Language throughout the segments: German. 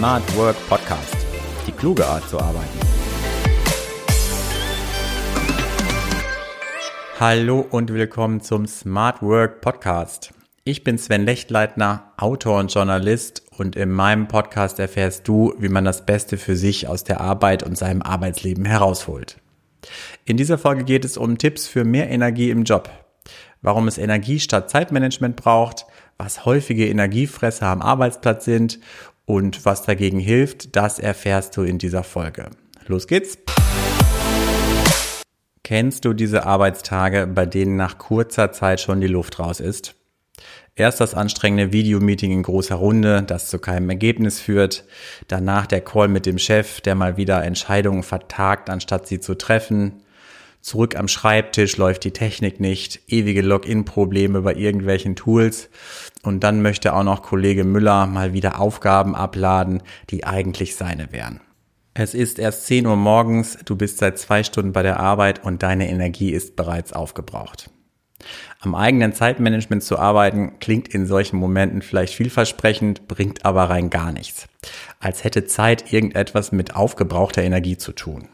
Smart Work Podcast. Die kluge Art zu arbeiten. Hallo und willkommen zum Smart Work Podcast. Ich bin Sven Lechtleitner, Autor und Journalist und in meinem Podcast erfährst du, wie man das Beste für sich aus der Arbeit und seinem Arbeitsleben herausholt. In dieser Folge geht es um Tipps für mehr Energie im Job, warum es Energie statt Zeitmanagement braucht, was häufige Energiefresser am Arbeitsplatz sind und was dagegen hilft, das erfährst du in dieser Folge. Los geht's! Kennst du diese Arbeitstage, bei denen nach kurzer Zeit schon die Luft raus ist? Erst das anstrengende Videomeeting in großer Runde, das zu keinem Ergebnis führt. Danach der Call mit dem Chef, der mal wieder Entscheidungen vertagt, anstatt sie zu treffen. Zurück am Schreibtisch läuft die Technik nicht, ewige Login-Probleme bei irgendwelchen Tools. Und dann möchte auch noch Kollege Müller mal wieder Aufgaben abladen, die eigentlich seine wären. Es ist erst 10 Uhr morgens, du bist seit zwei Stunden bei der Arbeit und deine Energie ist bereits aufgebraucht. Am eigenen Zeitmanagement zu arbeiten klingt in solchen Momenten vielleicht vielversprechend, bringt aber rein gar nichts. Als hätte Zeit irgendetwas mit aufgebrauchter Energie zu tun.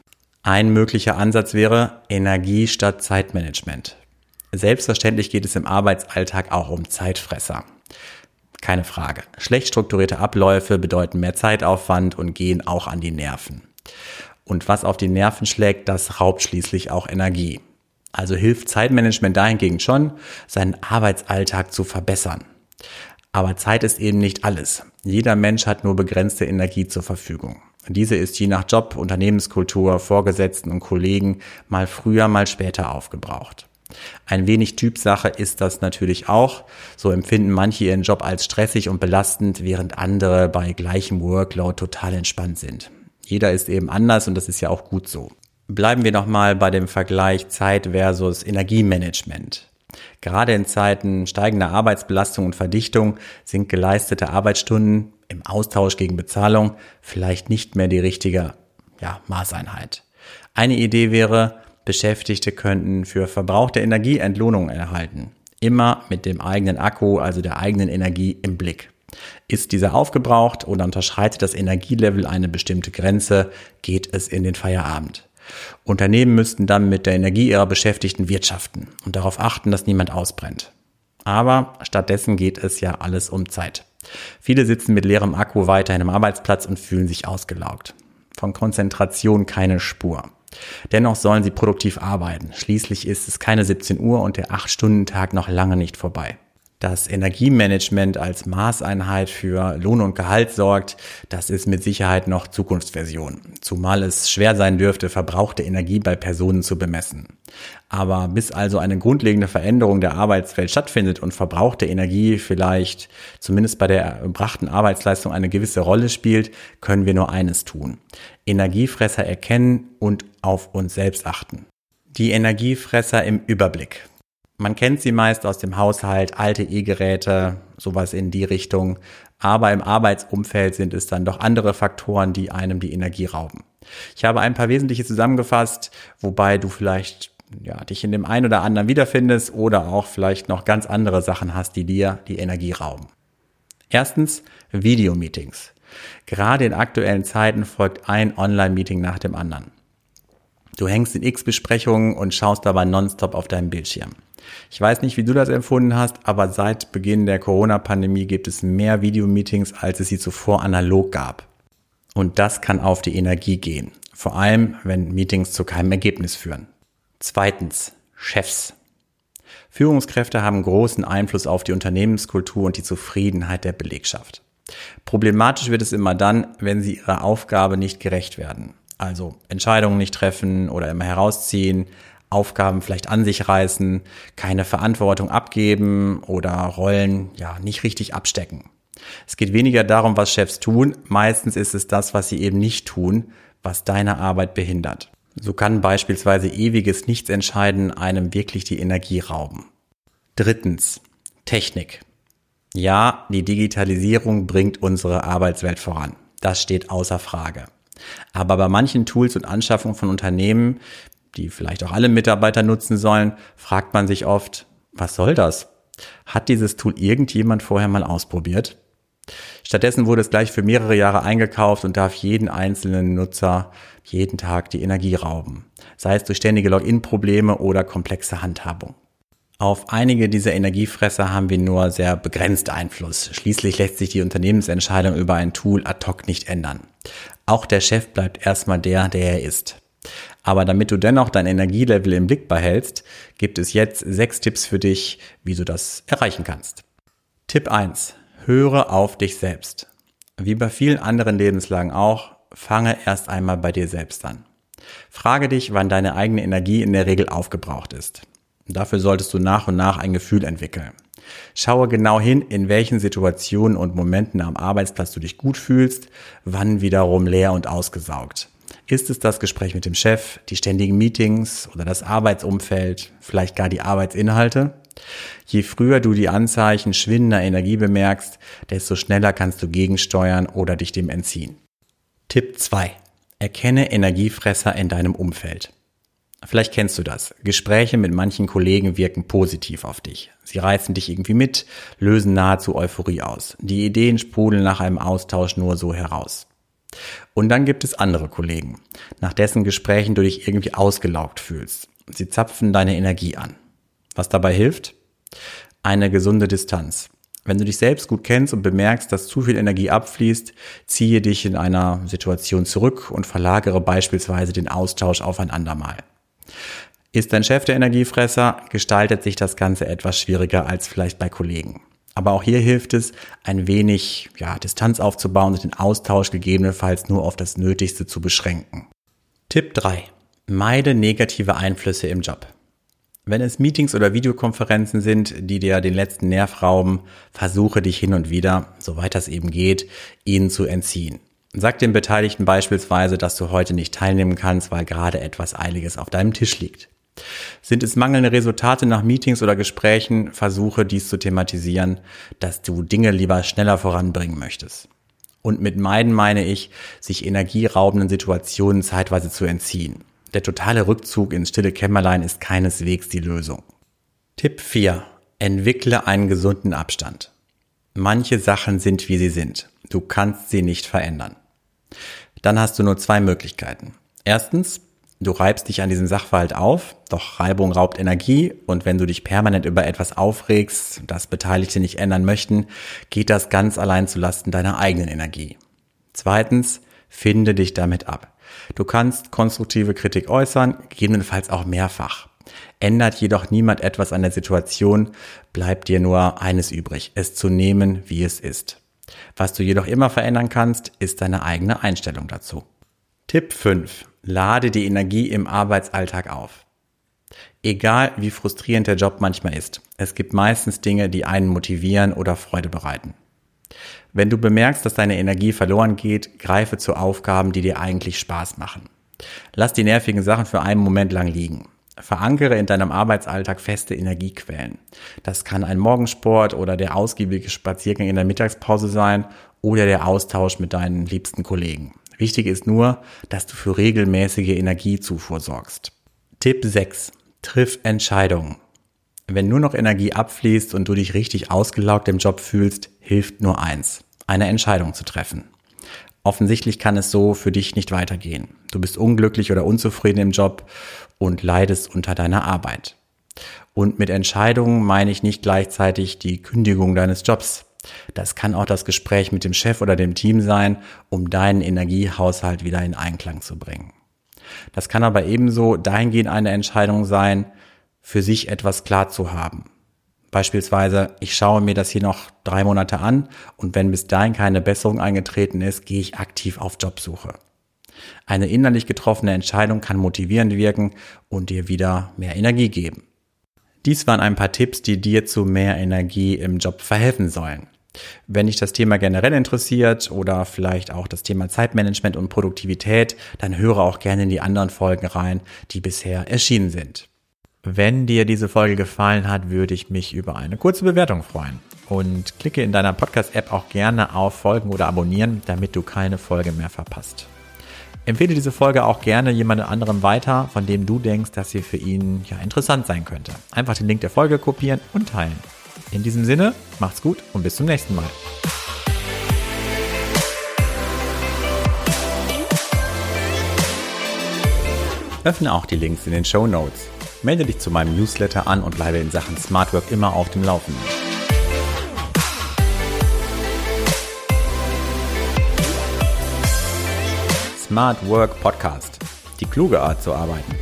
Ein möglicher Ansatz wäre Energie statt Zeitmanagement. Selbstverständlich geht es im Arbeitsalltag auch um Zeitfresser. Keine Frage. Schlecht strukturierte Abläufe bedeuten mehr Zeitaufwand und gehen auch an die Nerven. Und was auf die Nerven schlägt, das raubt schließlich auch Energie. Also hilft Zeitmanagement dahingegen schon, seinen Arbeitsalltag zu verbessern. Aber Zeit ist eben nicht alles. Jeder Mensch hat nur begrenzte Energie zur Verfügung. Diese ist je nach Job, Unternehmenskultur, Vorgesetzten und Kollegen mal früher, mal später aufgebraucht. Ein wenig Typsache ist das natürlich auch. So empfinden manche ihren Job als stressig und belastend, während andere bei gleichem Workload total entspannt sind. Jeder ist eben anders und das ist ja auch gut so. Bleiben wir nochmal bei dem Vergleich Zeit versus Energiemanagement. Gerade in Zeiten steigender Arbeitsbelastung und Verdichtung sind geleistete Arbeitsstunden im Austausch gegen Bezahlung vielleicht nicht mehr die richtige ja, Maßeinheit. Eine Idee wäre, Beschäftigte könnten für verbrauchte Energie Entlohnung erhalten. Immer mit dem eigenen Akku, also der eigenen Energie im Blick. Ist dieser aufgebraucht oder unterschreitet das Energielevel eine bestimmte Grenze, geht es in den Feierabend. Unternehmen müssten dann mit der Energie ihrer Beschäftigten wirtschaften und darauf achten, dass niemand ausbrennt. Aber stattdessen geht es ja alles um Zeit. Viele sitzen mit leerem Akku weiterhin am Arbeitsplatz und fühlen sich ausgelaugt. Von Konzentration keine Spur. Dennoch sollen sie produktiv arbeiten. Schließlich ist es keine 17 Uhr und der 8-Stunden-Tag noch lange nicht vorbei das Energiemanagement als Maßeinheit für Lohn und Gehalt sorgt, das ist mit Sicherheit noch Zukunftsversion. Zumal es schwer sein dürfte, verbrauchte Energie bei Personen zu bemessen. Aber bis also eine grundlegende Veränderung der Arbeitswelt stattfindet und verbrauchte Energie vielleicht zumindest bei der erbrachten Arbeitsleistung eine gewisse Rolle spielt, können wir nur eines tun. Energiefresser erkennen und auf uns selbst achten. Die Energiefresser im Überblick. Man kennt sie meist aus dem Haushalt, alte E-Geräte, sowas in die Richtung. Aber im Arbeitsumfeld sind es dann doch andere Faktoren, die einem die Energie rauben. Ich habe ein paar wesentliche zusammengefasst, wobei du vielleicht ja, dich in dem einen oder anderen wiederfindest oder auch vielleicht noch ganz andere Sachen hast, die dir die Energie rauben. Erstens Videomeetings. Gerade in aktuellen Zeiten folgt ein Online-Meeting nach dem anderen. Du hängst in X-Besprechungen und schaust dabei nonstop auf deinem Bildschirm. Ich weiß nicht, wie du das empfunden hast, aber seit Beginn der Corona-Pandemie gibt es mehr Videomeetings, als es sie zuvor analog gab. Und das kann auf die Energie gehen. Vor allem, wenn Meetings zu keinem Ergebnis führen. Zweitens, Chefs. Führungskräfte haben großen Einfluss auf die Unternehmenskultur und die Zufriedenheit der Belegschaft. Problematisch wird es immer dann, wenn sie ihrer Aufgabe nicht gerecht werden. Also Entscheidungen nicht treffen oder immer herausziehen, Aufgaben vielleicht an sich reißen, keine Verantwortung abgeben oder Rollen ja nicht richtig abstecken. Es geht weniger darum, was Chefs tun, meistens ist es das, was sie eben nicht tun, was deine Arbeit behindert. So kann beispielsweise ewiges Nichtsentscheiden einem wirklich die Energie rauben. Drittens, Technik. Ja, die Digitalisierung bringt unsere Arbeitswelt voran. Das steht außer Frage. Aber bei manchen Tools und Anschaffungen von Unternehmen die vielleicht auch alle Mitarbeiter nutzen sollen, fragt man sich oft, was soll das? Hat dieses Tool irgendjemand vorher mal ausprobiert? Stattdessen wurde es gleich für mehrere Jahre eingekauft und darf jeden einzelnen Nutzer jeden Tag die Energie rauben, sei es durch ständige Login-Probleme oder komplexe Handhabung. Auf einige dieser Energiefresser haben wir nur sehr begrenzt Einfluss. Schließlich lässt sich die Unternehmensentscheidung über ein Tool ad hoc nicht ändern. Auch der Chef bleibt erstmal der, der er ist. Aber damit du dennoch dein Energielevel im Blick behältst, gibt es jetzt sechs Tipps für dich, wie du das erreichen kannst. Tipp 1. Höre auf dich selbst. Wie bei vielen anderen Lebenslagen auch, fange erst einmal bei dir selbst an. Frage dich, wann deine eigene Energie in der Regel aufgebraucht ist. Dafür solltest du nach und nach ein Gefühl entwickeln. Schaue genau hin, in welchen Situationen und Momenten am Arbeitsplatz du dich gut fühlst, wann wiederum leer und ausgesaugt. Ist es das Gespräch mit dem Chef, die ständigen Meetings oder das Arbeitsumfeld, vielleicht gar die Arbeitsinhalte? Je früher du die Anzeichen schwindender Energie bemerkst, desto schneller kannst du gegensteuern oder dich dem entziehen. Tipp 2. Erkenne Energiefresser in deinem Umfeld. Vielleicht kennst du das. Gespräche mit manchen Kollegen wirken positiv auf dich. Sie reißen dich irgendwie mit, lösen nahezu Euphorie aus. Die Ideen sprudeln nach einem Austausch nur so heraus. Und dann gibt es andere Kollegen, nach dessen Gesprächen du dich irgendwie ausgelaugt fühlst. Sie zapfen deine Energie an. Was dabei hilft? Eine gesunde Distanz. Wenn du dich selbst gut kennst und bemerkst, dass zu viel Energie abfließt, ziehe dich in einer Situation zurück und verlagere beispielsweise den Austausch auf ein andermal. Ist dein Chef der Energiefresser, gestaltet sich das Ganze etwas schwieriger als vielleicht bei Kollegen. Aber auch hier hilft es, ein wenig ja, Distanz aufzubauen und den Austausch gegebenenfalls nur auf das Nötigste zu beschränken. Tipp 3. Meide negative Einflüsse im Job. Wenn es Meetings oder Videokonferenzen sind, die dir den letzten Nerv rauben, versuche dich hin und wieder, soweit das eben geht, ihnen zu entziehen. Sag den Beteiligten beispielsweise, dass du heute nicht teilnehmen kannst, weil gerade etwas Eiliges auf deinem Tisch liegt. Sind es mangelnde Resultate nach Meetings oder Gesprächen, versuche dies zu thematisieren, dass du Dinge lieber schneller voranbringen möchtest. Und mit meiden meine ich, sich energieraubenden Situationen zeitweise zu entziehen. Der totale Rückzug ins stille Kämmerlein ist keineswegs die Lösung. Tipp 4. Entwickle einen gesunden Abstand. Manche Sachen sind, wie sie sind. Du kannst sie nicht verändern. Dann hast du nur zwei Möglichkeiten. Erstens, du reibst dich an diesem Sachverhalt auf, doch Reibung raubt Energie und wenn du dich permanent über etwas aufregst, das Beteiligte nicht ändern möchten, geht das ganz allein zu Lasten deiner eigenen Energie. Zweitens, finde dich damit ab. Du kannst konstruktive Kritik äußern, gegebenenfalls auch mehrfach. Ändert jedoch niemand etwas an der Situation, bleibt dir nur eines übrig, es zu nehmen, wie es ist. Was du jedoch immer verändern kannst, ist deine eigene Einstellung dazu. Tipp 5. Lade die Energie im Arbeitsalltag auf. Egal wie frustrierend der Job manchmal ist, es gibt meistens Dinge, die einen motivieren oder Freude bereiten. Wenn du bemerkst, dass deine Energie verloren geht, greife zu Aufgaben, die dir eigentlich Spaß machen. Lass die nervigen Sachen für einen Moment lang liegen. Verankere in deinem Arbeitsalltag feste Energiequellen. Das kann ein Morgensport oder der ausgiebige Spaziergang in der Mittagspause sein oder der Austausch mit deinen liebsten Kollegen. Wichtig ist nur, dass du für regelmäßige Energiezufuhr sorgst. Tipp 6. Triff Entscheidungen. Wenn nur noch Energie abfließt und du dich richtig ausgelaugt im Job fühlst, hilft nur eins, eine Entscheidung zu treffen. Offensichtlich kann es so für dich nicht weitergehen. Du bist unglücklich oder unzufrieden im Job und leidest unter deiner Arbeit. Und mit Entscheidungen meine ich nicht gleichzeitig die Kündigung deines Jobs. Das kann auch das Gespräch mit dem Chef oder dem Team sein, um deinen Energiehaushalt wieder in Einklang zu bringen. Das kann aber ebenso dahingehend eine Entscheidung sein, für sich etwas klar zu haben. Beispielsweise, ich schaue mir das hier noch drei Monate an und wenn bis dahin keine Besserung eingetreten ist, gehe ich aktiv auf Jobsuche. Eine innerlich getroffene Entscheidung kann motivierend wirken und dir wieder mehr Energie geben. Dies waren ein paar Tipps, die dir zu mehr Energie im Job verhelfen sollen. Wenn dich das Thema generell interessiert oder vielleicht auch das Thema Zeitmanagement und Produktivität, dann höre auch gerne in die anderen Folgen rein, die bisher erschienen sind. Wenn dir diese Folge gefallen hat, würde ich mich über eine kurze Bewertung freuen. Und klicke in deiner Podcast-App auch gerne auf Folgen oder Abonnieren, damit du keine Folge mehr verpasst. Empfehle diese Folge auch gerne jemand anderem weiter, von dem du denkst, dass sie für ihn ja interessant sein könnte. Einfach den Link der Folge kopieren und teilen. In diesem Sinne, macht's gut und bis zum nächsten Mal. Öffne auch die Links in den Show Notes. Melde dich zu meinem Newsletter an und bleibe in Sachen Smart Work immer auf dem Laufenden. Smart Work Podcast. Die kluge Art zu arbeiten.